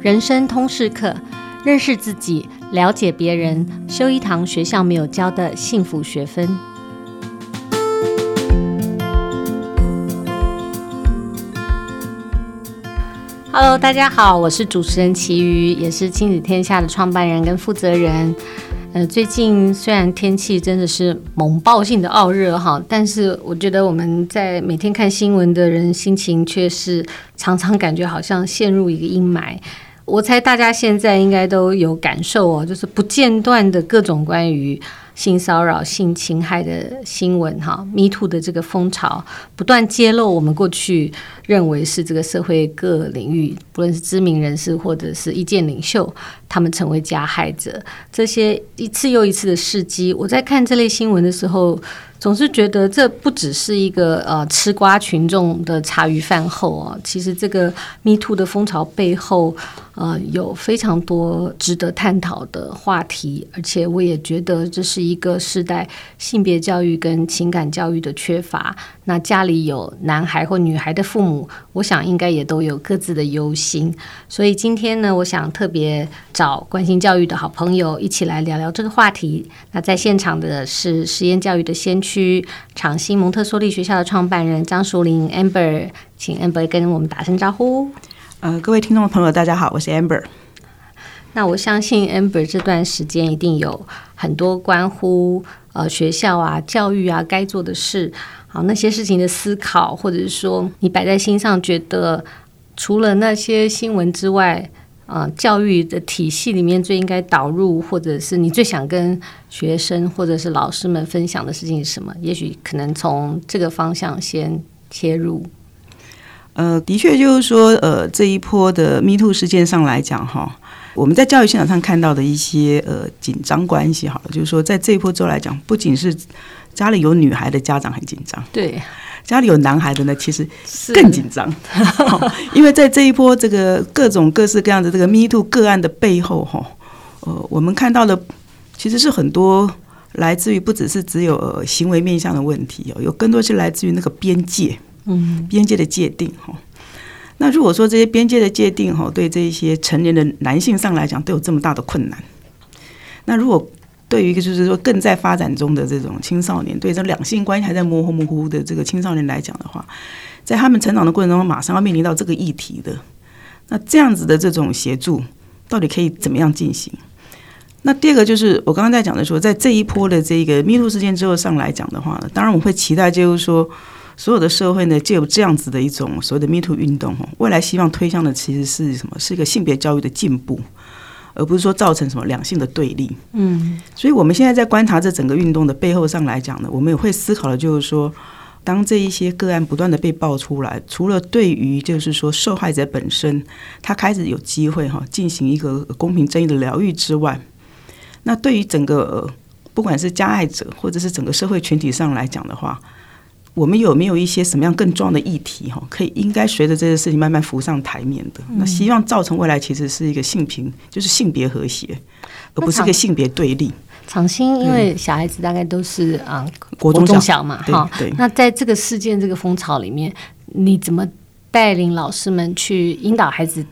人生通识课，认识自己，了解别人，修一堂学校没有教的幸福学分。Hello，大家好，我是主持人齐瑜，也是亲子天下的创办人跟负责人。呃，最近虽然天气真的是猛爆性的傲热哈，但是我觉得我们在每天看新闻的人心情却是常常感觉好像陷入一个阴霾。我猜大家现在应该都有感受哦，就是不间断的各种关于性骚扰、性侵害的新闻哈，Me Too 的这个风潮不断揭露我们过去认为是这个社会各领域，不论是知名人士或者是意见领袖，他们成为加害者，这些一次又一次的事迹，我在看这类新闻的时候。总是觉得这不只是一个呃吃瓜群众的茶余饭后啊，其实这个 Me Too 的风潮背后，呃，有非常多值得探讨的话题，而且我也觉得这是一个世代性别教育跟情感教育的缺乏。那家里有男孩或女孩的父母，我想应该也都有各自的忧心。所以今天呢，我想特别找关心教育的好朋友一起来聊聊这个话题。那在现场的是实验教育的先驱长兴蒙特梭利学校的创办人张淑玲 Amber，请 Amber 跟我们打声招呼。呃，各位听众朋友，大家好，我是 Amber。那我相信 Amber 这段时间一定有很多关乎呃学校啊、教育啊该做的事。好，那些事情的思考，或者是说你摆在心上，觉得除了那些新闻之外，啊、呃，教育的体系里面最应该导入，或者是你最想跟学生或者是老师们分享的事情是什么？也许可能从这个方向先切入。呃，的确就是说，呃，这一波的 Me Too 事件上来讲，哈，我们在教育现场上看到的一些呃紧张关系，好了，就是说在这一波之后来讲，不仅是家里有女孩的家长很紧张，对，家里有男孩的呢，其实更紧张，因为在这一波这个各种各式各样的这个 Me Too 个案的背后，哈，呃，我们看到的其实是很多来自于不只是只有、呃、行为面向的问题哦，有更多是来自于那个边界，嗯，边界的界定，哈。那如果说这些边界的界定，哈，对这一些成年的男性上来讲都有这么大的困难，那如果对于一个就是说更在发展中的这种青少年，对这两性关系还在模糊模糊的这个青少年来讲的话，在他们成长的过程中，马上要面临到这个议题的，那这样子的这种协助，到底可以怎么样进行？那第二个就是我刚刚在讲的说，在这一波的这个 Me Too 事件之后上来讲的话呢，当然我会期待就是说，所有的社会呢，借由这样子的一种所谓的 Me Too 运动，哈未来希望推向的其实是什么？是一个性别教育的进步。而不是说造成什么两性的对立，嗯，所以我们现在在观察这整个运动的背后上来讲呢，我们也会思考的就是说，当这一些个案不断的被爆出来，除了对于就是说受害者本身他开始有机会哈进行一个公平正义的疗愈之外，那对于整个不管是加害者或者是整个社会群体上来讲的话。我们有没有一些什么样更重要的议题哈，可以应该随着这些事情慢慢浮上台面的？那希望造成未来其实是一个性平，就是性别和谐，而不是一个性别对立。长兴因为小孩子大概都是啊、嗯、国中小嘛哈，那在这个事件这个风潮里面，你怎么带领老师们去引导孩子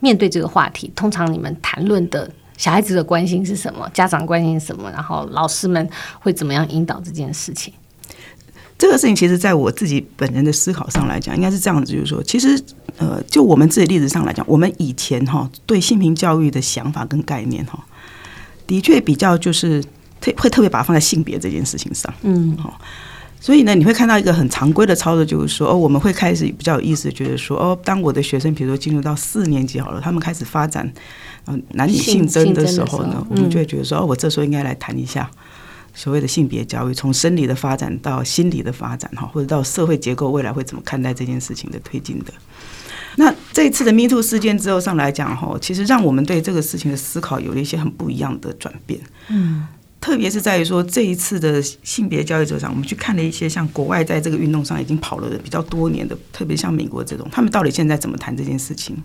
面对这个话题？通常你们谈论的小孩子的关心是什么？家长关心什么？然后老师们会怎么样引导这件事情？这个事情其实，在我自己本人的思考上来讲，应该是这样子，就是说，其实，呃，就我们自己例子上来讲，我们以前哈对性平教育的想法跟概念哈，的确比较就是特会特别把它放在性别这件事情上，嗯，好，所以呢，你会看到一个很常规的操作，就是说，哦，我们会开始比较有意思，觉得说，哦，当我的学生比如说进入到四年级好了，他们开始发展嗯男女性征的时候呢，我们就会觉得说，哦，我这时候应该来谈一下。所谓的性别教育，从生理的发展到心理的发展，哈，或者到社会结构未来会怎么看待这件事情的推进的。那这一次的 Me Too 事件之后上来讲，哈，其实让我们对这个事情的思考有了一些很不一样的转变。嗯，特别是在于说这一次的性别教育者上，我们去看了一些像国外在这个运动上已经跑了比较多年的，特别像美国这种，他们到底现在怎么谈这件事情？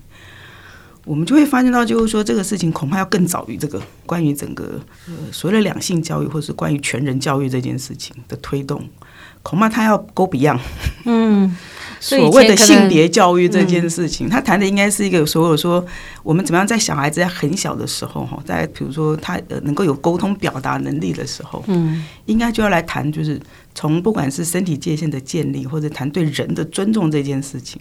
我们就会发现到，就是说这个事情恐怕要更早于这个关于整个呃所谓的两性教育，或是关于全人教育这件事情的推动，恐怕他要 go beyond。嗯，所谓的性别教育这件事情，他谈的应该是一个所有说我们怎么样在小孩子在很小的时候哈，在比如说他呃能够有沟通表达能力的时候，嗯，应该就要来谈，就是从不管是身体界限的建立，或者谈对人的尊重这件事情。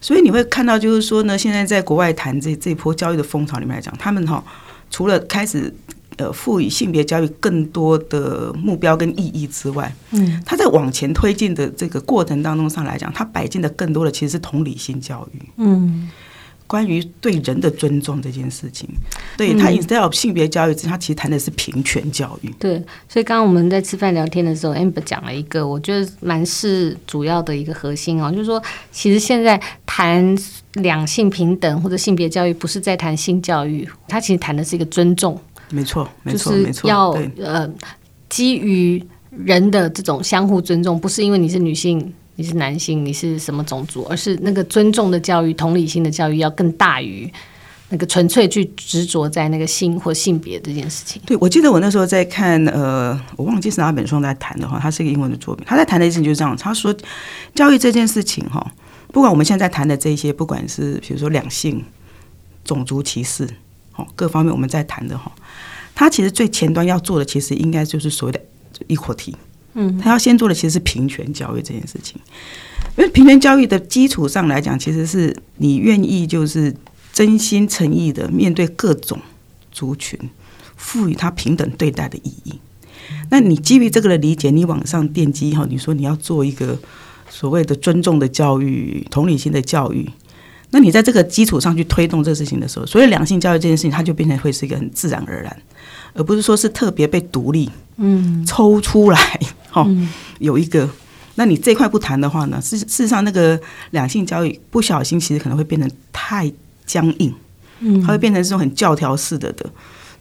所以你会看到，就是说呢，现在在国外谈这这一波教育的风潮里面来讲，他们哈除了开始。呃，赋予性别教育更多的目标跟意义之外，嗯，他在往前推进的这个过程当中上来讲，他摆进的更多的其实是同理心教育，嗯，关于对人的尊重这件事情，对他 instead of 性别教育，他其实谈的是平权教育。对，所以刚刚我们在吃饭聊天的时候，Amber 讲了一个，我觉得蛮是主要的一个核心哦，就是说，其实现在谈两性平等或者性别教育，不是在谈性教育，他其实谈的是一个尊重。没错，没错，没错。要呃，基于人的这种相互尊重，不是因为你是女性，你是男性，你是什么种族，而是那个尊重的教育、同理心的教育要更大于那个纯粹去执着在那个性或性别这件事情。对，我记得我那时候在看，呃，我忘记是哪本书在谈的话，他是一个英文的作品，他在谈的事情就是这样，他说教育这件事情哈，不管我们现在谈的这些，不管是比如说两性、种族歧视，好，各方面我们在谈的哈。他其实最前端要做的，其实应该就是所谓的 equal。嗯，他要先做的其实是平权教育这件事情，因为平权教育的基础上来讲，其实是你愿意就是真心诚意的面对各种族群，赋予他平等对待的意义。那你基于这个的理解，你往上奠基后，你说你要做一个所谓的尊重的教育、同理心的教育。那你在这个基础上去推动这个事情的时候，所以两性教育这件事情，它就变成会是一个很自然而然。而不是说是特别被独立，嗯，抽出来，哈，有一个，那你这块不谈的话呢？事事实上，那个两性教育不小心，其实可能会变成太僵硬，嗯，它会变成这种很教条式的的，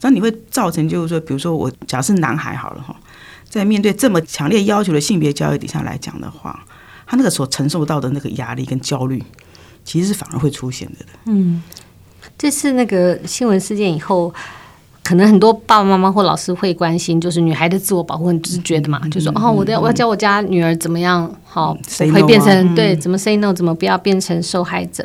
那你会造成就是说，比如说我假设男孩好了哈，在面对这么强烈要求的性别教育底下来讲的话，他那个所承受到的那个压力跟焦虑，其实是反而会出现的。嗯，这次那个新闻事件以后。可能很多爸爸妈妈或老师会关心，就是女孩的自我保护很直觉的嘛，嗯、就说哦，我的我要教我家女儿怎么样好，嗯、会变成、嗯、对怎么 say no，怎么不要变成受害者。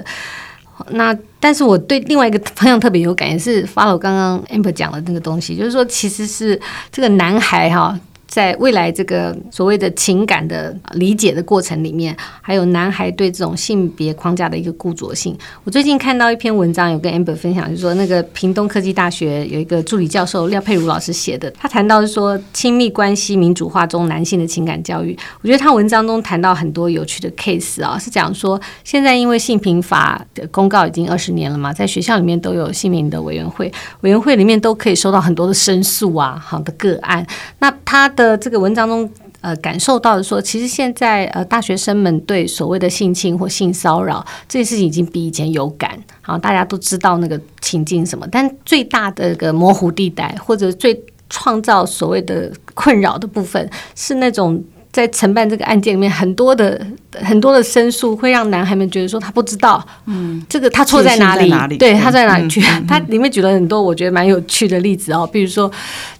那但是我对另外一个方向特别有感，也是 follow 刚刚 Amber 讲的那个东西，就是说其实是这个男孩哈。在未来这个所谓的情感的理解的过程里面，还有男孩对这种性别框架的一个固着性。我最近看到一篇文章，有跟 Amber 分享，就是说那个屏东科技大学有一个助理教授廖佩如老师写的，他谈到是说亲密关系民主化中男性的情感教育。我觉得他文章中谈到很多有趣的 case 啊，是讲说现在因为性平法的公告已经二十年了嘛，在学校里面都有性平的委员会，委员会里面都可以收到很多的申诉啊，好的个案。那他的呃，这个文章中，呃，感受到的说，其实现在呃，大学生们对所谓的性侵或性骚扰这件事情已经比以前有感，好，大家都知道那个情境什么，但最大的一个模糊地带或者最创造所谓的困扰的部分，是那种在承办这个案件里面很多的很多的申诉，会让男孩们觉得说他不知道，嗯，这个他错在哪里？哪里对，他在哪里去？嗯嗯、他里面举了很多我觉得蛮有趣的例子哦，比如说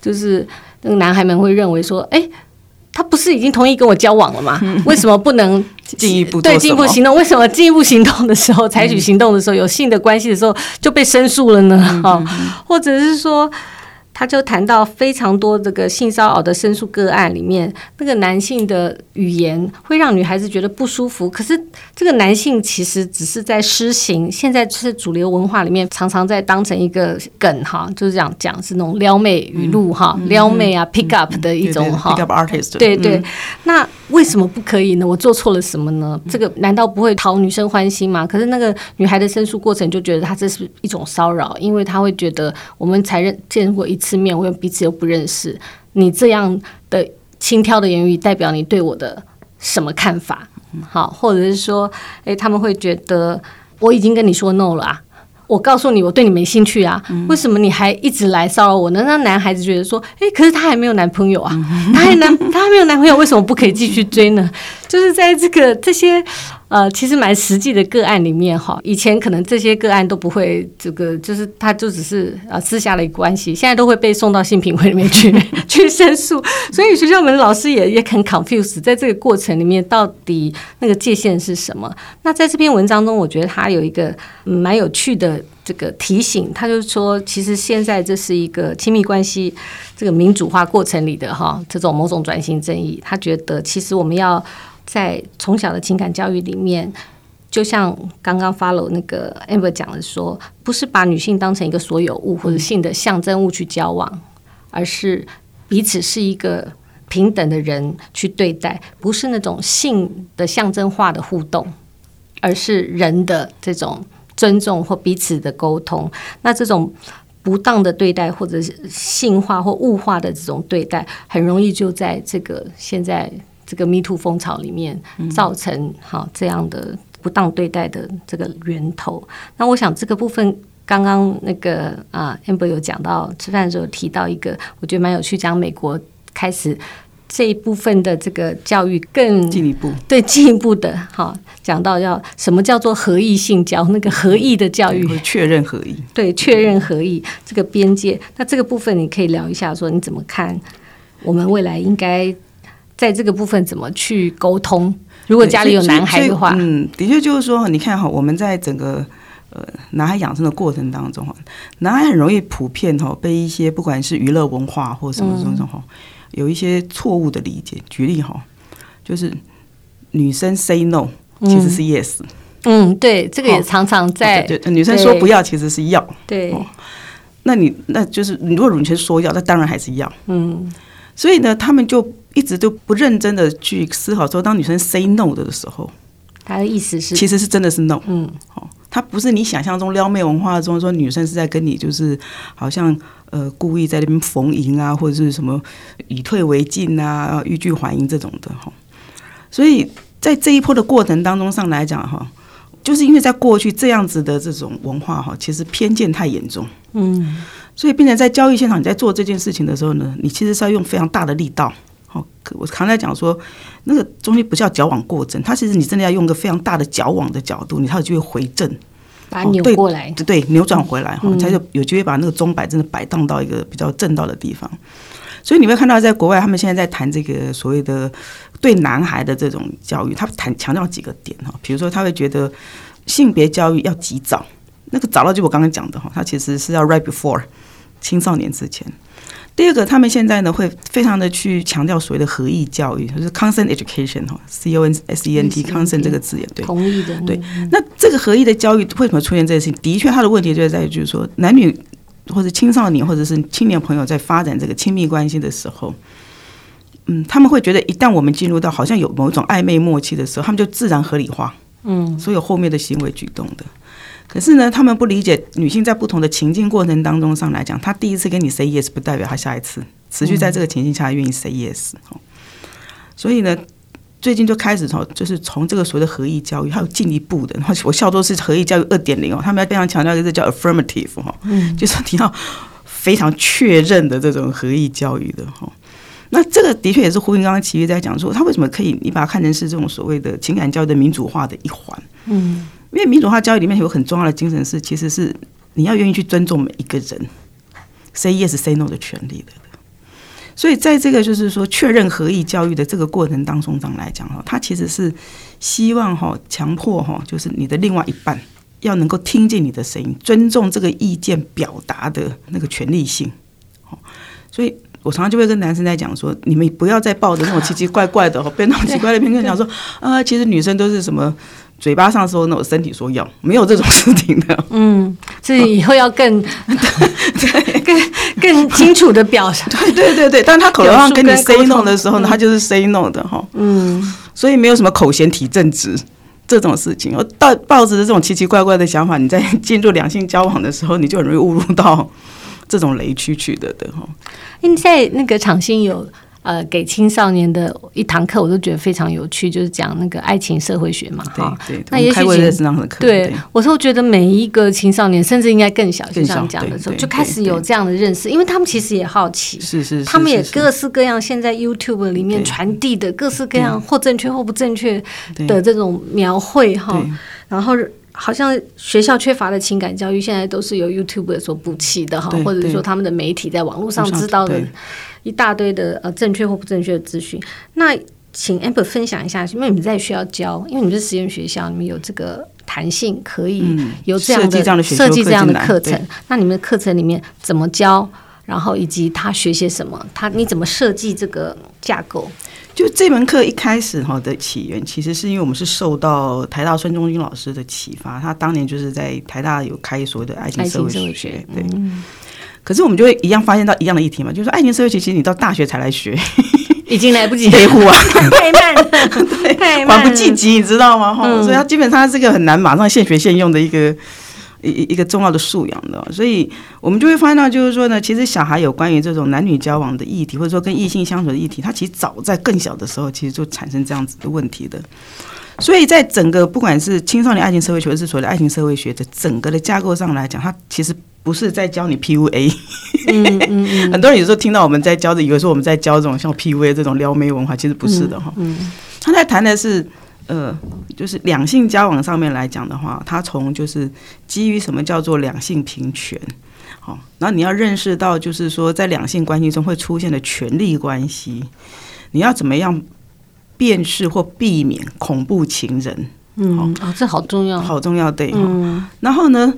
就是。那个男孩们会认为说：“哎，他不是已经同意跟我交往了吗？为什么不能 进一步对进一步行动？为什么进一步行动的时候，采取行动的时候，有性的关系的时候就被申诉了呢？哈，或者是说？”他就谈到非常多这个性骚扰的申诉个案里面，那个男性的语言会让女孩子觉得不舒服。可是这个男性其实只是在施行，现在是主流文化里面常常在当成一个梗哈，就是这样讲是那种撩妹语录哈，撩妹啊 pick up 的一种哈，pick up artist。对对，那为什么不可以呢？我做错了什么呢？这个难道不会讨女生欢心吗？可是那个女孩的申诉过程就觉得她这是一种骚扰，因为她会觉得我们才认见过一次。次面，我们彼此又不认识，你这样的轻佻的言语代表你对我的什么看法？好，或者是说，诶，他们会觉得我已经跟你说 no 了啊，我告诉你我对你没兴趣啊，为什么你还一直来骚扰我呢？那男孩子觉得说，诶，可是他还没有男朋友啊，他还男 他还没有男朋友，为什么不可以继续追呢？就是在这个这些呃，其实蛮实际的个案里面哈，以前可能这些个案都不会这个，就是他就只是啊私下的关系，现在都会被送到性平会里面去 去申诉，所以学校们老师也也很 confused，在这个过程里面到底那个界限是什么？那在这篇文章中，我觉得他有一个蛮有趣的。这个提醒，他就是说，其实现在这是一个亲密关系这个民主化过程里的哈，这种某种转型正义。他觉得，其实我们要在从小的情感教育里面，就像刚刚 follow 那个 Amber 讲的说，不是把女性当成一个所有物或者性的象征物去交往，而是彼此是一个平等的人去对待，不是那种性的象征化的互动，而是人的这种。尊重或彼此的沟通，那这种不当的对待或者是性化或物化的这种对待，很容易就在这个现在这个 Me Too 风潮里面造成好这样的不当对待的这个源头。那我想这个部分，刚刚那个啊 Amber 有讲到吃饭的时候提到一个，我觉得蛮有趣，讲美国开始。这一部分的这个教育更进一步，对进一步的，哈讲到要什么叫做合意性教，那个合意的教育，确认合意，对确认合意这个边界。那这个部分你可以聊一下，说你怎么看？我们未来应该在这个部分怎么去沟通？如果家里有男孩的话，嗯，的确就是说，你看哈，我们在整个呃男孩养成的过程当中哈，男孩很容易普遍哈被一些不管是娱乐文化或什么什么哈。嗯有一些错误的理解，举例哈，就是女生 say no 其实是 yes，嗯，嗯，对，这个也常常在，对，女生说不要其实是要，对，那你那就是如果女生说要，那当然还是要，嗯，所以呢，他们就一直都不认真的去思考说，当女生 say no 的时候，她的意思是，其实是真的是 no，嗯，哦，她不是你想象中撩妹文化中说女生是在跟你就是好像。呃，故意在那边逢迎啊，或者是什么以退为进啊，欲拒还迎这种的哈。所以在这一波的过程当中上来讲哈，就是因为在过去这样子的这种文化哈，其实偏见太严重，嗯，所以变成在交易现场你在做这件事情的时候呢，你其实是要用非常大的力道。好，我常在讲说，那个东西不叫矫枉过正，它其实你真的要用个非常大的矫枉的角度，你才有机会回正。把它扭过来，对对，扭转回来哈，才有有机会把那个钟摆真的摆荡到一个比较正道的地方。所以你会看到，在国外，他们现在在谈这个所谓的对男孩的这种教育，他谈强调几个点哈，比如说他会觉得性别教育要及早，那个早到就我刚刚讲的哈，他其实是要 right before 青少年之前。第二个，他们现在呢会非常的去强调所谓的合意教育，就是 consent education 哈，C O N S E N T consent 这个字眼，对，同意的，对。那这个合意的教育为什么出现这个事情？的确，它的问题就在于，就是说男女或者青少年或者是青年朋友在发展这个亲密关系的时候，嗯，他们会觉得一旦我们进入到好像有某种暧昧默契的时候，他们就自然合理化，嗯，所有后面的行为举动的。可是呢，他们不理解女性在不同的情境过程当中上来讲，她第一次跟你 say yes 不代表她下一次持续在这个情境下愿意 say yes。所以呢，最近就开始从就是从这个所谓的合意教育，还有进一步的，然 后我笑说是合意教育二点零哦，他们要非常强调一个叫 affirmative 哈，嗯就是你要非常确认的这种合意教育的哈。那这个的确也是呼应刚刚琦瑜在讲说，他为什么可以你把它看成是这种所谓的情感教育的民主化的一环，嗯。因为民主化教育里面有很重要的精神是，其实是你要愿意去尊重每一个人，say yes say no 的权利的。所以在这个就是说确认合意教育的这个过程当中上来讲哈，他其实是希望哈强迫哈，就是你的另外一半要能够听见你的声音，尊重这个意见表达的那个权利性。所以我常常就会跟男生在讲说，你们不要再抱着那种奇奇怪怪的、被那种奇怪的偏见讲说啊，其实女生都是什么。嘴巴上说 no，身体说要，没有这种事情的。嗯，所以以后要更 对 更更清楚的表达。对对对对，但他口头上跟你 say no 的时候呢，他就是 say no 的哈。嗯，所以没有什么口嫌体正直这种事情。我抱抱着这种奇奇怪怪的想法，你在进入两性交往的时候，你就很容易误入到这种雷区去的的哈。因为在那个场心有呃，给青少年的一堂课，我都觉得非常有趣，就是讲那个爱情社会学嘛，哈。对，那也许课。对，我是觉得每一个青少年，甚至应该更小，就像讲的时候，就开始有这样的认识，因为他们其实也好奇，是是，他们也各式各样，现在 YouTube 里面传递的各式各样或正确或不正确的这种描绘哈，然后好像学校缺乏的情感教育，现在都是由 YouTube 所补齐的哈，或者说他们的媒体在网络上知道的。一大堆的呃正确或不正确的资讯，那请 Amber 分享一下，因为你们在学校教，因为你们是实验学校，你们有这个弹性，可以有这样的设计这样的课程。那你们的课程里面怎么教？然后以及他学些什么？他你怎么设计这个架构？就这门课一开始哈的起源，其实是因为我们是受到台大孙中军老师的启发，他当年就是在台大有开所谓的爱情社会学，对。可是我们就会一样发现到一样的议题嘛，就是说爱情社会学其实你到大学才来学，已经来不及维护啊，太慢了，对，太慢了，缓不济急，你知道吗？哈、嗯，所以它基本上是个很难马上现学现用的一个一一个重要的素养的。所以我们就会发现到，就是说呢，其实小孩有关于这种男女交往的议题，或者说跟异性相处的议题，他其实早在更小的时候，其实就产生这样子的问题的。所以在整个不管是青少年爱情社会学，还是所谓的爱情社会学的整个的架构上来讲，它其实。不是在教你 PUA，嗯嗯嗯、很多人有时候听到我们在教的，以为说我们在教这种像 PUA 这种撩妹文化，其实不是的哈。嗯嗯、他在谈的是，呃，就是两性交往上面来讲的话，他从就是基于什么叫做两性平权，好，然后你要认识到，就是说在两性关系中会出现的权力关系，你要怎么样辨识或避免恐怖情人，嗯，啊、哦，这好重要，好重要，对，嗯，然后呢？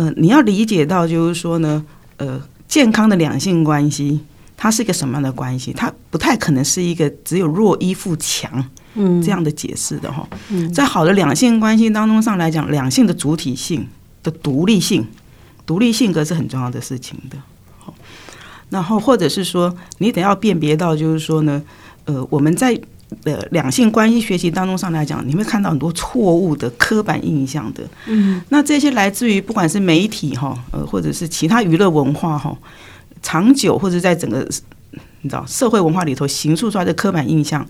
呃，你要理解到，就是说呢，呃，健康的两性关系，它是一个什么样的关系？它不太可能是一个只有弱依附强，嗯，这样的解释的哈。嗯，在好的两性关系当中上来讲，两性的主体性的独立性、独立性格是很重要的事情的。好，然后或者是说，你得要辨别到，就是说呢，呃，我们在。的两性关系学习当中上来讲，你会看到很多错误的刻板印象的。嗯，那这些来自于不管是媒体哈，呃，或者是其他娱乐文化哈，长久或者在整个你知道社会文化里头形塑出来的刻板印象，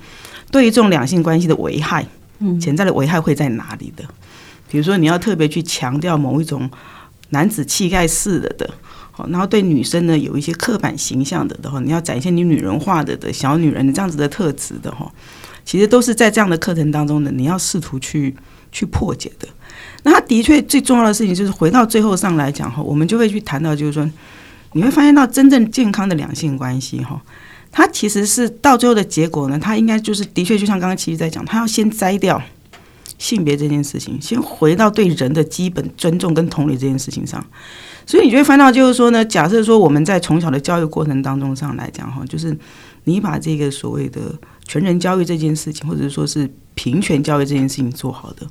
对于这种两性关系的危害，嗯，潜在的危害会在哪里的？比如说，你要特别去强调某一种男子气概式的的。然后对女生呢，有一些刻板形象的的话，你要展现你女人化的的小女人的这样子的特质的哈，其实都是在这样的课程当中呢，你要试图去去破解的。那他的确最重要的事情就是回到最后上来讲哈，我们就会去谈到就是说，你会发现到真正健康的两性关系哈，它其实是到最后的结果呢，它应该就是的确就像刚刚其实在讲，它要先摘掉性别这件事情，先回到对人的基本尊重跟同理这件事情上。所以你就会翻到，就是说呢，假设说我们在从小的教育过程当中上来讲哈，就是你把这个所谓的全人教育这件事情，或者说是平权教育这件事情做好的，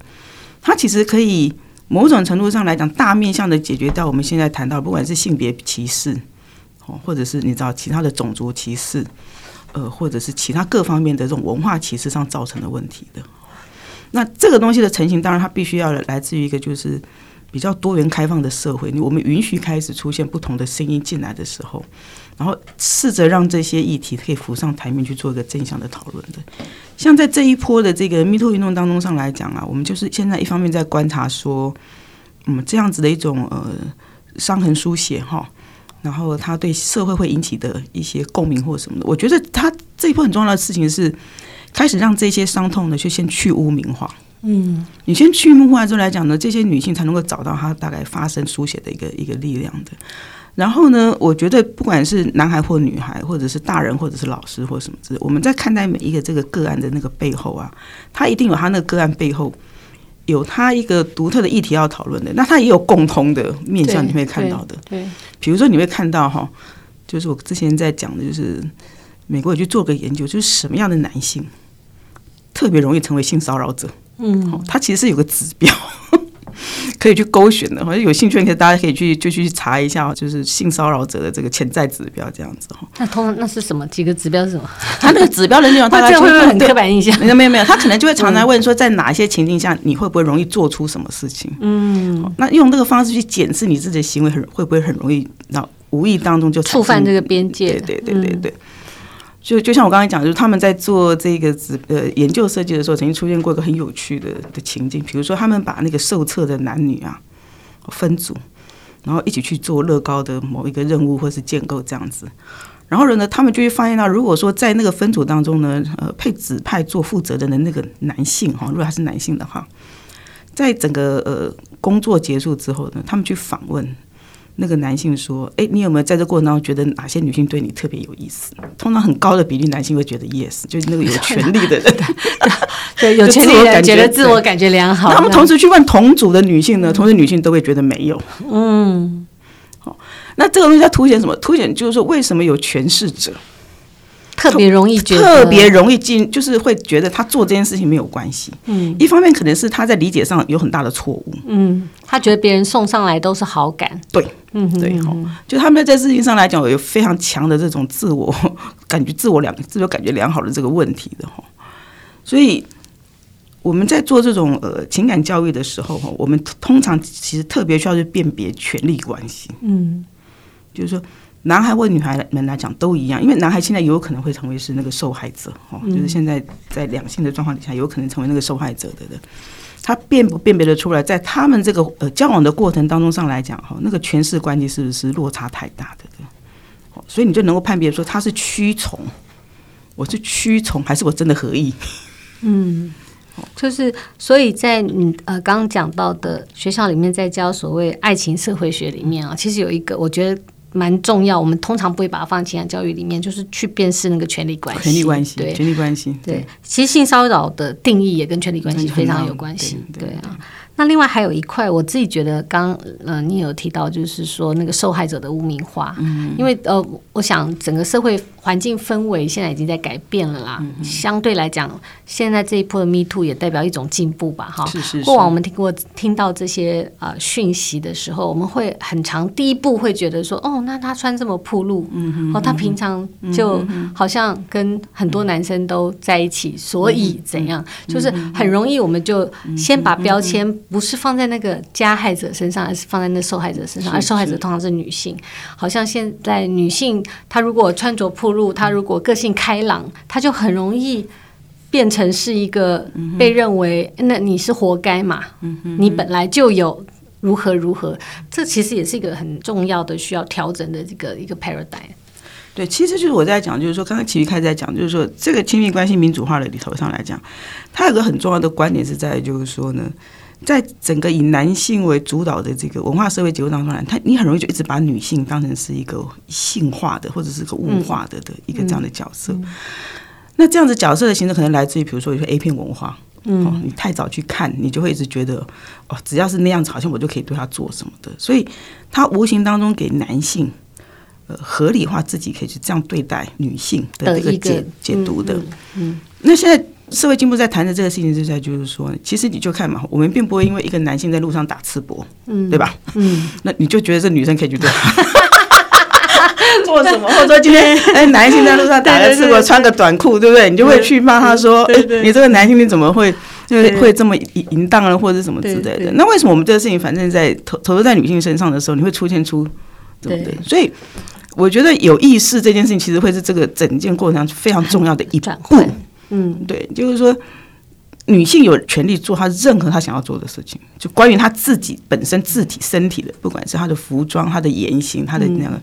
它其实可以某种程度上来讲，大面向的解决掉我们现在谈到不管是性别歧视，哦，或者是你知道其他的种族歧视，呃，或者是其他各方面的这种文化歧视上造成的问题的。那这个东西的成型，当然它必须要来自于一个就是。比较多元开放的社会，我们允许开始出现不同的声音进来的时候，然后试着让这些议题可以浮上台面去做一个正向的讨论的。像在这一波的这个密托运动当中上来讲啊，我们就是现在一方面在观察说，嗯，这样子的一种呃伤痕书写哈，然后他对社会会引起的一些共鸣或什么的，我觉得他这一波很重要的事情是开始让这些伤痛呢，就先去污名化。嗯，你先去污名化之后来讲呢，这些女性才能够找到她大概发声书写的一个一个力量的。然后呢，我觉得不管是男孩或女孩，或者是大人，或者是老师或什么之类，我们在看待每一个这个个案的那个背后啊，他一定有他那个个案背后有他一个独特的议题要讨论的。那他也有共通的面向，你会看到的。对，比如说你会看到哈，就是我之前在讲的，就是美国有去做个研究，就是什么样的男性特别容易成为性骚扰者。嗯，它其实是有个指标 可以去勾选的，好像有兴趣，可以大家可以去就去查一下，就是性骚扰者的这个潜在指标这样子哈。那通常那是什么？几个指标是什么？他那个指标的内容，大概 就会不会很刻板印象？没有没有没有，他可能就会常常问说，在哪些情境下你会不会容易做出什么事情？嗯，那用这个方式去检视你自己的行为，很会不会很容易，那无意当中就触犯这个边界？对对对对对。就就像我刚才讲，就是他们在做这个子呃研究设计的时候，曾经出现过一个很有趣的的情境，比如说他们把那个受测的男女啊分组，然后一起去做乐高的某一个任务或是建构这样子。然后呢，他们就会发现到，如果说在那个分组当中呢，呃，配指派做负责人的那个男性哈，如果他是男性的话，在整个呃工作结束之后呢，他们去访问那个男性说：“哎，你有没有在这过程当中觉得哪些女性对你特别有意思？”通常很高的比例男性会觉得 yes，就是那个有权利的人，对，有权利的人觉得自我感觉良好。他们同时去问同组的女性呢，同时女性都会觉得没有。嗯。好那这个东西在凸显什么？凸显就是说，为什么有权势者特别容易觉得特别容易进，就是会觉得他做这件事情没有关系。嗯，一方面可能是他在理解上有很大的错误。嗯，他觉得别人送上来都是好感。对，嗯，对，哈，就他们在这事情上来讲有非常强的这种自我感觉、自我良、自我感觉良好的这个问题的哈。所以我们在做这种呃情感教育的时候哈，我们通常其实特别需要去辨别权力关系。嗯。就是说，男孩或女孩们来讲都一样，因为男孩现在有可能会成为是那个受害者，哦，就是现在在两性的状况底下，有可能成为那个受害者的人。他辨不辨别得出来，在他们这个呃交往的过程当中上来讲，哈，那个权势关系是不是落差太大的？所以你就能够判别说他是屈从，我是屈从，还是我真的合意？嗯，就是所以在你呃刚刚讲到的学校里面，在教所谓爱情社会学里面啊，其实有一个我觉得。蛮重要，我们通常不会把它放在情感教育里面，就是去辨识那个权力关系。权力关系，对，权力关系。对，其实性骚扰的定义也跟权力关系非常有关系。对，对，对啊。那另外还有一块，我自己觉得刚，嗯呃，你有提到，就是说那个受害者的污名化，嗯，因为呃，我想整个社会环境氛围现在已经在改变了啦。嗯，相对来讲，现在这一波的 Me Too 也代表一种进步吧，哈。是是是。过往我们听过听到这些呃讯息的时候，我们会很长第一步会觉得说，哦，那他穿这么暴露，嗯哼，哦，他平常就好像跟很多男生都在一起，所以怎样，就是很容易我们就先把标签。不是放在那个加害者身上，而是放在那受害者身上，而受害者通常是女性。好像现在女性，她如果穿着暴露，她如果个性开朗，她就很容易变成是一个被认为，那你是活该嘛？你本来就有如何如何。这其实也是一个很重要的需要调整的这个一个 paradigm。对，其实就是我在讲，就是说，刚刚琦瑜开始在讲，就是说，这个亲密关系民主化的里头上来讲，它有个很重要的观点是在，就是说呢。在整个以男性为主导的这个文化社会结构当中来，他你很容易就一直把女性当成是一个性化的或者是个物化的的一个这样的角色。那这样子角色的形成可能来自于，比如说有些 A 片文化，哦，你太早去看，你就会一直觉得哦，只要是那样子，好像我就可以对他做什么的。所以，他无形当中给男性呃合理化自己可以去这样对待女性的这个解解读的。嗯，那现在。社会进步在谈的这个事情，之下就是说，其实你就看嘛，我们并不会因为一个男性在路上打赤膊，嗯，对吧？嗯，那你就觉得这女生可以去对他 做什么？或者说今天 哎，男性在路上打个赤膊，穿个短裤，对不对？你就会去骂他说，哎，你这个男性你怎么会就会这么淫荡啊，或者什么之类的？那为什么我们这个事情，反正在投投入在女性身上的时候，你会出现出对不对？所以我觉得有意识这件事情，其实会是这个整件过程中非常重要的一步。嗯，对，就是说，女性有权利做她任何她想要做的事情，就关于她自己本身自体身体的，不管是她的服装、她的言行、她的那个、嗯、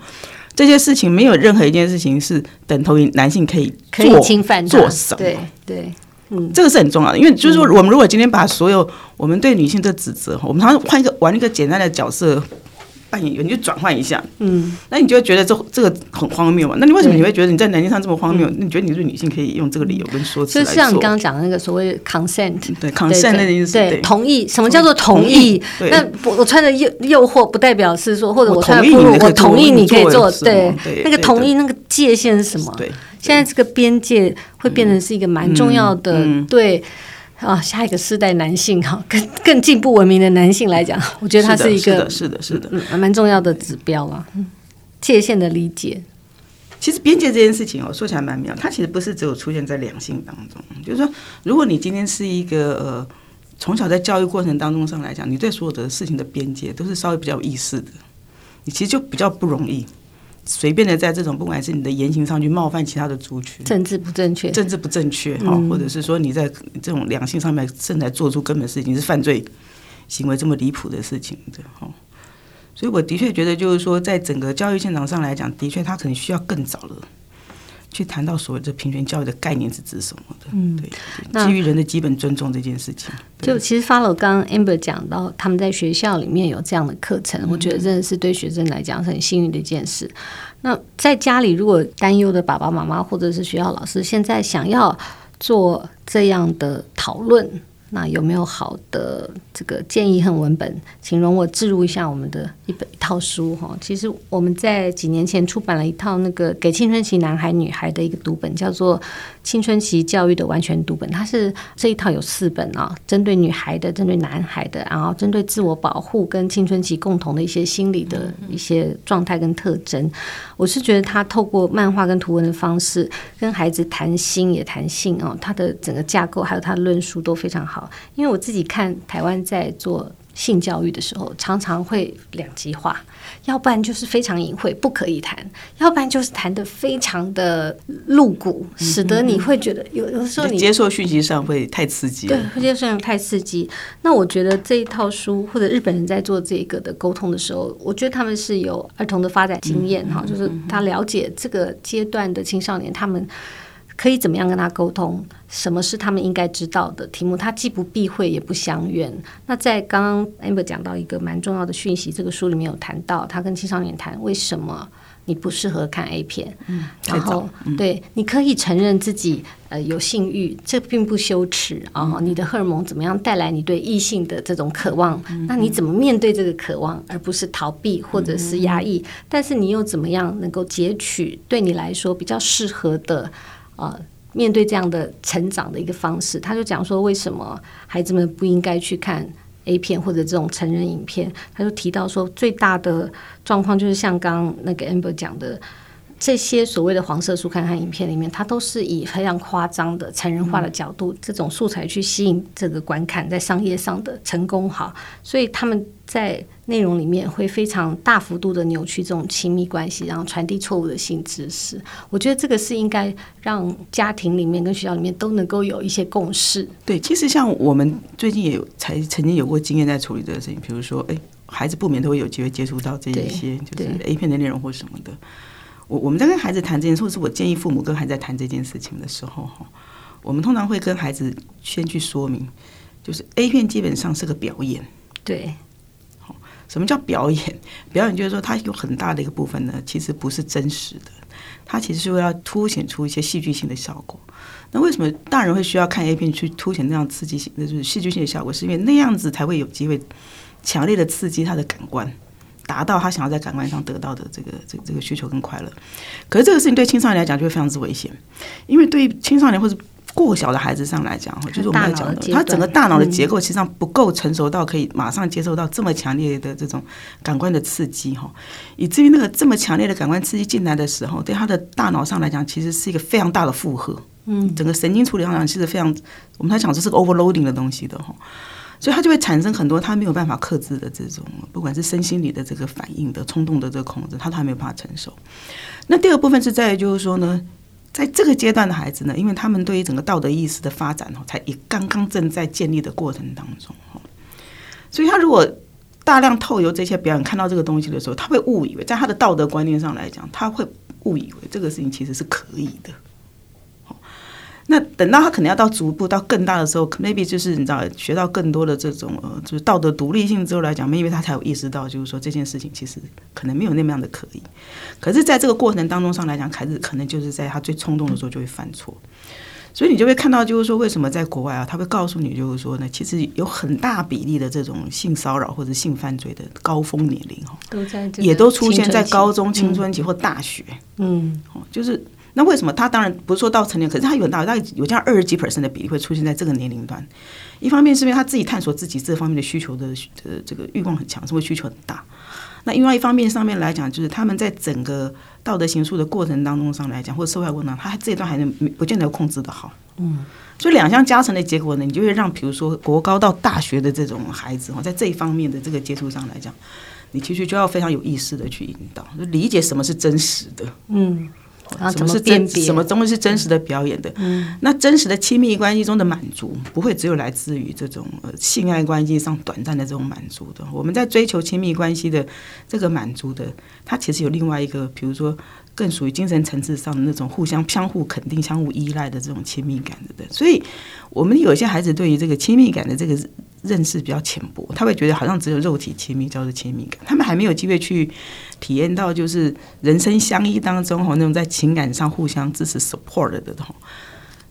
这些事情，没有任何一件事情是等同于男性可以做可以侵犯做什么。对对，嗯，这个是很重要的，因为就是说，我们如果今天把所有我们对女性的指责，我们常常换一个玩一个简单的角色。扮演员，你就转换一下，嗯，那你就会觉得这这个很荒谬嘛？那你为什么你会觉得你在南京上这么荒谬？你觉得你是女性可以用这个理由跟说辞来做？就像你刚刚讲的那个所谓 consent，对 consent 那个意思，对同意。什么叫做同意？那我穿着诱诱惑，不代表是说，或者我穿着暴露，我同意你可以做。对，那个同意那个界限是什么？对，现在这个边界会变成是一个蛮重要的对。啊，下一个世代男性哈，更更进步文明的男性来讲，我觉得他是一个是的，是的，嗯，蛮重要的指标啊。界限的理解，其实边界这件事情哦，说起来蛮妙。它其实不是只有出现在两性当中，就是说，如果你今天是一个呃，从小在教育过程当中上来讲，你对所有的事情的边界都是稍微比较有意识的，你其实就比较不容易随便的在这种不管是你的言行上去冒犯其他的族群，政治不正确，政治不正确哈，或者是说你在这种良性上面正在做出根本事情是犯罪行为这么离谱的事情的哈。所以我的确觉得，就是说，在整个教育现场上来讲，的确他可能需要更早了。去谈到所谓的平权教育的概念是指什么的？嗯，对，基于人的基本尊重这件事情。就其实 follow 刚刚 Amber 讲到，他们在学校里面有这样的课程，嗯、我觉得真的是对学生来讲是很幸运的一件事。那在家里如果担忧的爸爸妈妈或者是学校老师，现在想要做这样的讨论。那有没有好的这个建议和文本？请容我置入一下我们的一本一套书哈。其实我们在几年前出版了一套那个给青春期男孩女孩的一个读本，叫做《青春期教育的完全读本》。它是这一套有四本啊，针对女孩的，针对男孩的，然后针对自我保护跟青春期共同的一些心理的一些状态跟特征。我是觉得他透过漫画跟图文的方式跟孩子谈心也谈性哦，他的整个架构还有他的论述都非常好。好，因为我自己看台湾在做性教育的时候，常常会两极化，要不然就是非常隐晦，不可以谈；要不然就是谈的非常的露骨，使得你会觉得有有的时候你接受讯息上会太刺激，对，接受上太刺激。那我觉得这一套书或者日本人在做这个的沟通的时候，我觉得他们是有儿童的发展经验哈，就是他了解这个阶段的青少年他们。可以怎么样跟他沟通？什么是他们应该知道的题目？他既不避讳，也不相怨。那在刚刚 Amber 讲到一个蛮重要的讯息，这个书里面有谈到，他跟青少年谈为什么你不适合看 A 片。嗯，然后、嗯、对，你可以承认自己呃有性欲，这并不羞耻啊、哦。你的荷尔蒙怎么样带来你对异性的这种渴望？嗯、那你怎么面对这个渴望，而不是逃避或者是压抑？嗯、但是你又怎么样能够截取对你来说比较适合的？呃，面对这样的成长的一个方式，他就讲说，为什么孩子们不应该去看 A 片或者这种成人影片？他就提到说，最大的状况就是像刚刚那个 Amber 讲的，这些所谓的黄色书刊和影片里面，它都是以非常夸张的成人化的角度，这种素材去吸引这个观看，在商业上的成功哈，所以他们在。内容里面会非常大幅度的扭曲这种亲密关系，然后传递错误的性知识。我觉得这个是应该让家庭里面跟学校里面都能够有一些共识。对，其实像我们最近也有才曾经有过经验在处理这个事情，比如说，哎，孩子不免都会有机会接触到这一些就是 A 片的内容或什么的。我我们在跟孩子谈这件事，或是我建议父母跟孩子在谈这件事情的时候，哈，我们通常会跟孩子先去说明，就是 A 片基本上是个表演。对。什么叫表演？表演就是说，它有很大的一个部分呢，其实不是真实的，它其实是为了凸显出一些戏剧性的效果。那为什么大人会需要看 A 片去凸显那样刺激性，那就是戏剧性的效果？是因为那样子才会有机会强烈的刺激他的感官，达到他想要在感官上得到的这个这个、这个需求跟快乐。可是这个事情对青少年来讲就会非常之危险，因为对于青少年或者过小的孩子上来讲，就是我们在讲的，他整个大脑的结构其实上不够成熟到可以马上接受到这么强烈的这种感官的刺激哈，以至于那个这么强烈的感官刺激进来的时候，对他的大脑上来讲，其实是一个非常大的负荷。嗯，整个神经处理上来讲，其实非常，我们才讲这是个 overloading 的东西的哈，所以他就会产生很多他没有办法克制的这种，不管是身心理的这个反应的冲动的这个控制，他都还没有办法承受。那第二部分是在于就是说呢。在这个阶段的孩子呢，因为他们对于整个道德意识的发展哦，才也刚刚正在建立的过程当中哈，所以他如果大量透由这些表演看到这个东西的时候，他会误以为，在他的道德观念上来讲，他会误以为这个事情其实是可以的。那等到他可能要到逐步到更大的时候，maybe 就是你知道学到更多的这种呃，就是道德独立性之后来讲，maybe 他才有意识到，就是说这件事情其实可能没有那么样的可疑。可是，在这个过程当中上来讲，孩子可能就是在他最冲动的时候就会犯错。所以你就会看到，就是说为什么在国外啊，他会告诉你，就是说呢，其实有很大比例的这种性骚扰或者性犯罪的高峰年龄哈，都在也都出现在高中青春期或大学。嗯，哦就是。那为什么他当然不是说到成年，可是他有大，概有这样二十几 percent 的比例会出现在这个年龄段。一方面是因为他自己探索自己这方面的需求的呃这个欲望很强，是会需求很大。那另外一方面上面来讲，就是他们在整个道德形塑的过程当中上来讲，或者社会过程当中，他这一段还能不见得控制得好。嗯，所以两项加成的结果呢，你就会让比如说国高到大学的这种孩子哈，在这一方面的这个接触上来讲，你其实就要非常有意识的去引导，就理解什么是真实的。嗯。什么是真？什么东西是真实的表演的？嗯，那真实的亲密关系中的满足，不会只有来自于这种呃性爱关系上短暂的这种满足的。我们在追求亲密关系的这个满足的，它其实有另外一个，比如说更属于精神层次上的那种互相相互肯定、相互依赖的这种亲密感的。所以，我们有些孩子对于这个亲密感的这个。认识比较浅薄，他会觉得好像只有肉体亲密叫做亲密感，他们还没有机会去体验到，就是人生相依当中哈那种在情感上互相支持 support 的哈。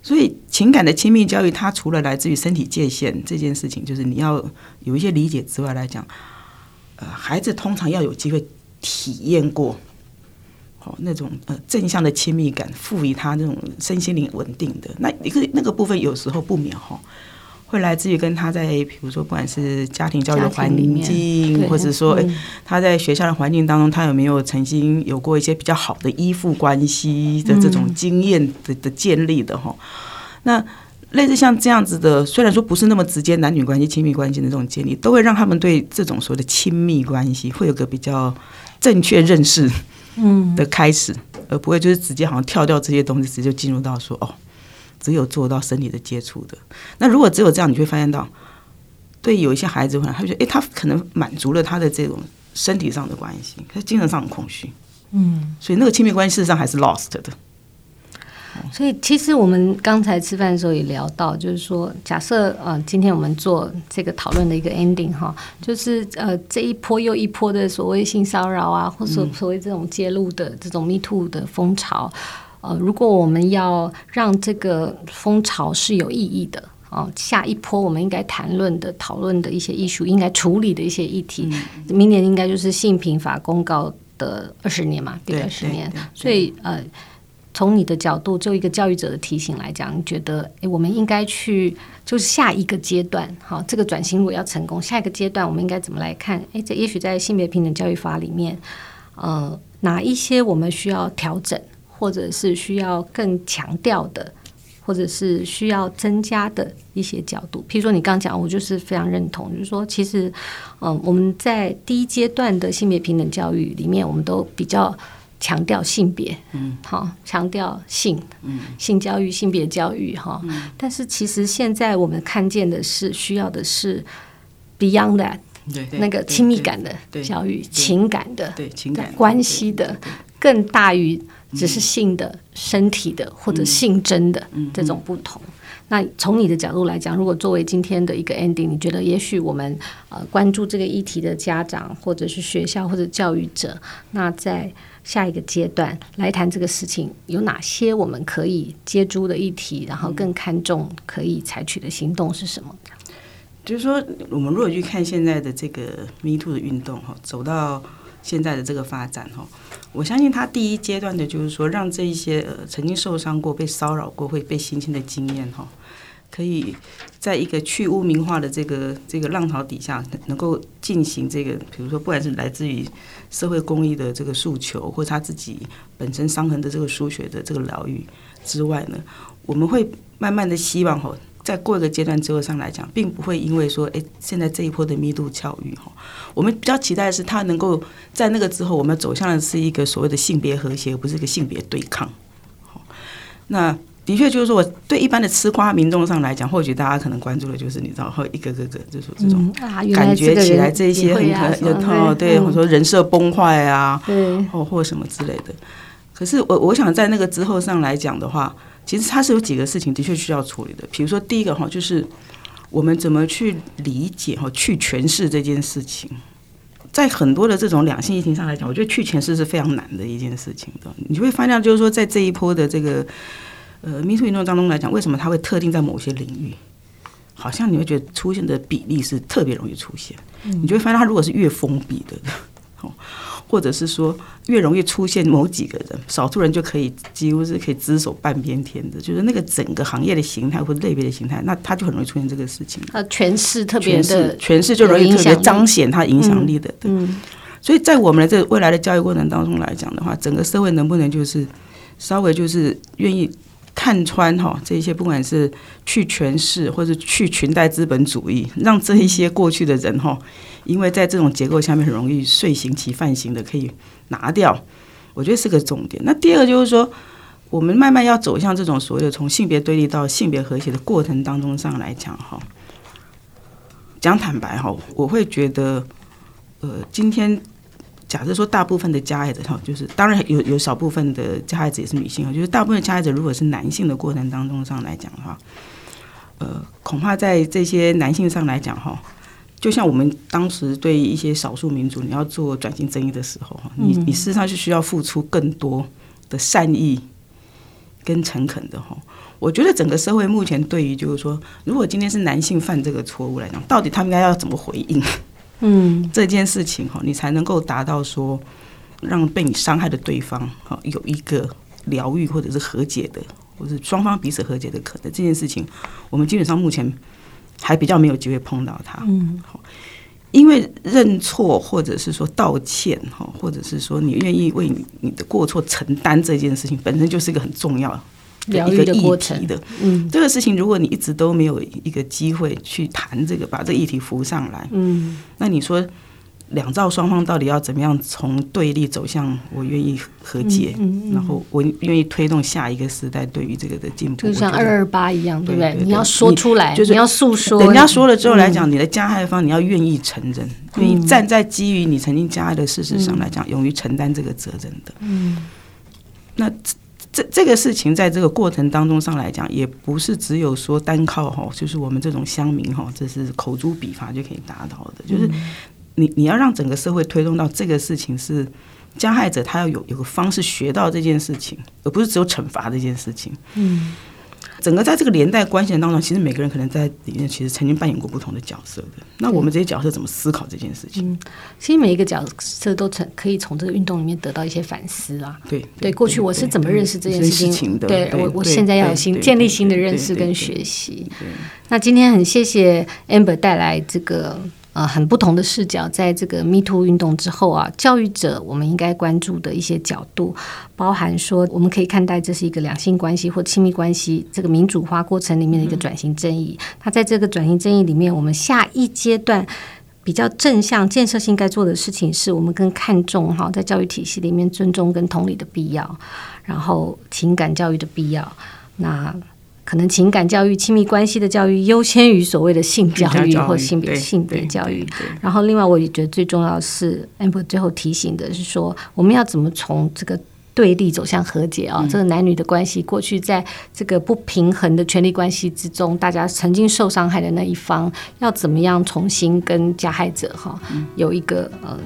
所以情感的亲密教育，它除了来自于身体界限这件事情，就是你要有一些理解之外来讲，呃，孩子通常要有机会体验过，好那种呃正向的亲密感，赋予他那种身心灵稳定的那一个那个部分，有时候不免哈。会来自于跟他在，比如说，不管是家庭教育的环境，或者说，哎，他在学校的环境当中，他有没有曾经有过一些比较好的依附关系的这种经验的的建立的哈？那类似像这样子的，虽然说不是那么直接男女关系、亲密关系的这种建立，都会让他们对这种所谓的亲密关系会有个比较正确认识，嗯的开始，而不会就是直接好像跳掉这些东西，直接进入到说哦。只有做到身体的接触的，那如果只有这样，你会发现到，对有一些孩子可能，他觉得，哎，他可能满足了他的这种身体上的关系，可是精神上很空虚，嗯，所以那个亲密关系事实上还是 lost 的。所以其实我们刚才吃饭的时候也聊到，就是说，假设呃，今天我们做这个讨论的一个 ending 哈，就是呃，这一波又一波的所谓性骚扰啊，或者所谓这种揭露的这种 Me Too 的风潮。呃，如果我们要让这个风潮是有意义的，哦，下一波我们应该谈论的、讨论的一些艺术，应该处理的一些议题，嗯、明年应该就是性平法公告的二十年嘛，第二十年。所以，呃，从你的角度，就一个教育者的提醒来讲，你觉得，诶，我们应该去，就是下一个阶段，好，这个转型如果要成功，下一个阶段我们应该怎么来看？诶，这也许在性别平等教育法里面，呃，哪一些我们需要调整？或者是需要更强调的，或者是需要增加的一些角度，譬如说你刚讲，我就是非常认同，就是说，其实，嗯，我们在第一阶段的性别平等教育里面，我们都比较强调性别，嗯，好，强调性，嗯，性教育、性别教育，哈，但是其实现在我们看见的是，需要的是 beyond that，对，那个亲密感的教育，情感的，对，情感关系的，更大于。只是性的、身体的或者性征的这种不同。那从你的角度来讲，如果作为今天的一个 ending，你觉得也许我们呃关注这个议题的家长，或者是学校或者教育者，那在下一个阶段来谈这个事情，有哪些我们可以接触的议题，然后更看重可以采取的行动是什么？就是说，我们如果去看现在的这个 Me Too 的运动哈，走到现在的这个发展哈。我相信他第一阶段的，就是说，让这一些呃曾经受伤过、被骚扰过、会被性侵的经验哈，可以在一个去污名化的这个这个浪潮底下，能够进行这个，比如说，不管是来自于社会公益的这个诉求，或者他自己本身伤痕的这个输血的这个疗愈之外呢，我们会慢慢的希望哈。在过一个阶段之后上来讲，并不会因为说，哎，现在这一波的密度教育哈，我们比较期待的是，他能够在那个之后，我们走向的是一个所谓的性别和谐，而不是一个性别对抗。那的确就是说，我对一般的吃瓜民众上来讲，或许大家可能关注的就是你知道，一个个个就是这种感觉起来这些很很对，或者说人设崩坏啊，对或或什么之类的。可是我我想在那个之后上来讲的话。其实它是有几个事情的确需要处理的，比如说第一个哈，就是我们怎么去理解哈去诠释这件事情，在很多的这种两性议题上来讲，我觉得去诠释是非常难的一件事情的。你会发现，就是说在这一波的这个呃民主运动当中来讲，为什么它会特定在某些领域，好像你会觉得出现的比例是特别容易出现，你就会发现它如果是越封闭的，哦。或者是说，越容易出现某几个人，少数人就可以几乎是可以只手半边天的，就是那个整个行业的形态或者类别的形态，那他就很容易出现这个事情。呃，诠释特别的，诠释就容易特别彰显他影响力的。嗯，所以在我们的这个未来的教育过程当中来讲的话，整个社会能不能就是稍微就是愿意看穿哈这些，不管是去权势或者去裙带资本主义，让这一些过去的人哈，因为在这种结构下面很容易遂行其犯行的，可以拿掉，我觉得是个重点。那第二个就是说，我们慢慢要走向这种所谓的从性别对立到性别和谐的过程当中上来讲哈，讲坦白哈，我会觉得，呃，今天。假设说大部分的加害者哈，就是当然有有少部分的加害者也是女性啊，就是大部分的加害者如果是男性的过程当中上来讲的话，呃，恐怕在这些男性上来讲哈，就像我们当时对一些少数民族你要做转型正义的时候哈，你你事实上是需要付出更多的善意跟诚恳的哈。我觉得整个社会目前对于就是说，如果今天是男性犯这个错误来讲，到底他们应该要怎么回应？嗯，这件事情哈，你才能够达到说，让被你伤害的对方哈有一个疗愈或者是和解的，或者是双方彼此和解的可能。这件事情，我们基本上目前还比较没有机会碰到它。嗯，好因为认错或者是说道歉哈，或者是说你愿意为你你的过错承担这件事情，本身就是一个很重要。疗愈的过程。的，嗯，这个事情，如果你一直都没有一个机会去谈这个，把这个议题浮上来，嗯，那你说两造双方到底要怎么样从对立走向我愿意和解，然后我愿意推动下一个时代对于这个的进步，就像二二八一样，对不对？你要说出来，就是你要诉说，人家说了之后来讲，你的加害方你要愿意承认，愿意站在基于你曾经加害的事实上来讲，勇于承担这个责任的，嗯，那。这这个事情在这个过程当中上来讲，也不是只有说单靠哈，就是我们这种乡民哈，这是口诛笔伐就可以达到的。就是你你要让整个社会推动到这个事情，是加害者他要有有个方式学到这件事情，而不是只有惩罚这件事情。嗯。整个在这个连带关系当中，其实每个人可能在里面其实曾经扮演过不同的角色的。那我们这些角色怎么思考这件事情？嗯，其实每一个角色都曾可以从这个运动里面得到一些反思啊。对对，对，过去我是怎么认识这件事情的？对我，我现在要有新建立新的认识跟学习。那今天很谢谢 Amber 带来这个。呃，很不同的视角，在这个 Me Too 运动之后啊，教育者我们应该关注的一些角度，包含说，我们可以看待这是一个两性关系或亲密关系这个民主化过程里面的一个转型正义。那在这个转型正义里面，我们下一阶段比较正向建设性该做的事情，是我们更看重哈，在教育体系里面尊重跟同理的必要，然后情感教育的必要。那可能情感教育、亲密关系的教育优先于所谓的性教育或性别性别教育。然后，另外我也觉得最重要是，Amber 最后提醒的是说，我们要怎么从这个对立走向和解啊？这个男女的关系，过去在这个不平衡的权力关系之中，大家曾经受伤害的那一方，要怎么样重新跟加害者哈有一个呃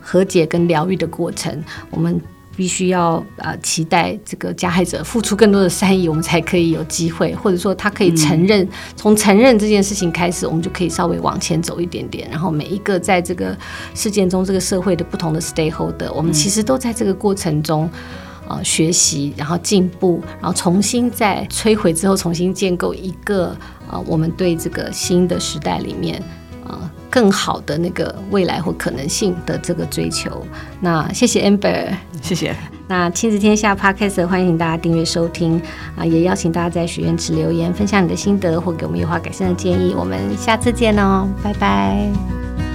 和解跟疗愈的过程？我们。必须要呃期待这个加害者付出更多的善意，我们才可以有机会，或者说他可以承认，从承认这件事情开始，我们就可以稍微往前走一点点。然后每一个在这个事件中，这个社会的不同的 stakeholder，我们其实都在这个过程中呃学习，然后进步，然后重新在摧毁之后重新建构一个呃我们对这个新的时代里面。更好的那个未来或可能性的这个追求，那谢谢 Amber，谢谢。那亲子天下 Podcast 欢迎大家订阅收听啊，也邀请大家在许愿池留言，分享你的心得或给我们优化改善的建议。我们下次见哦，拜拜。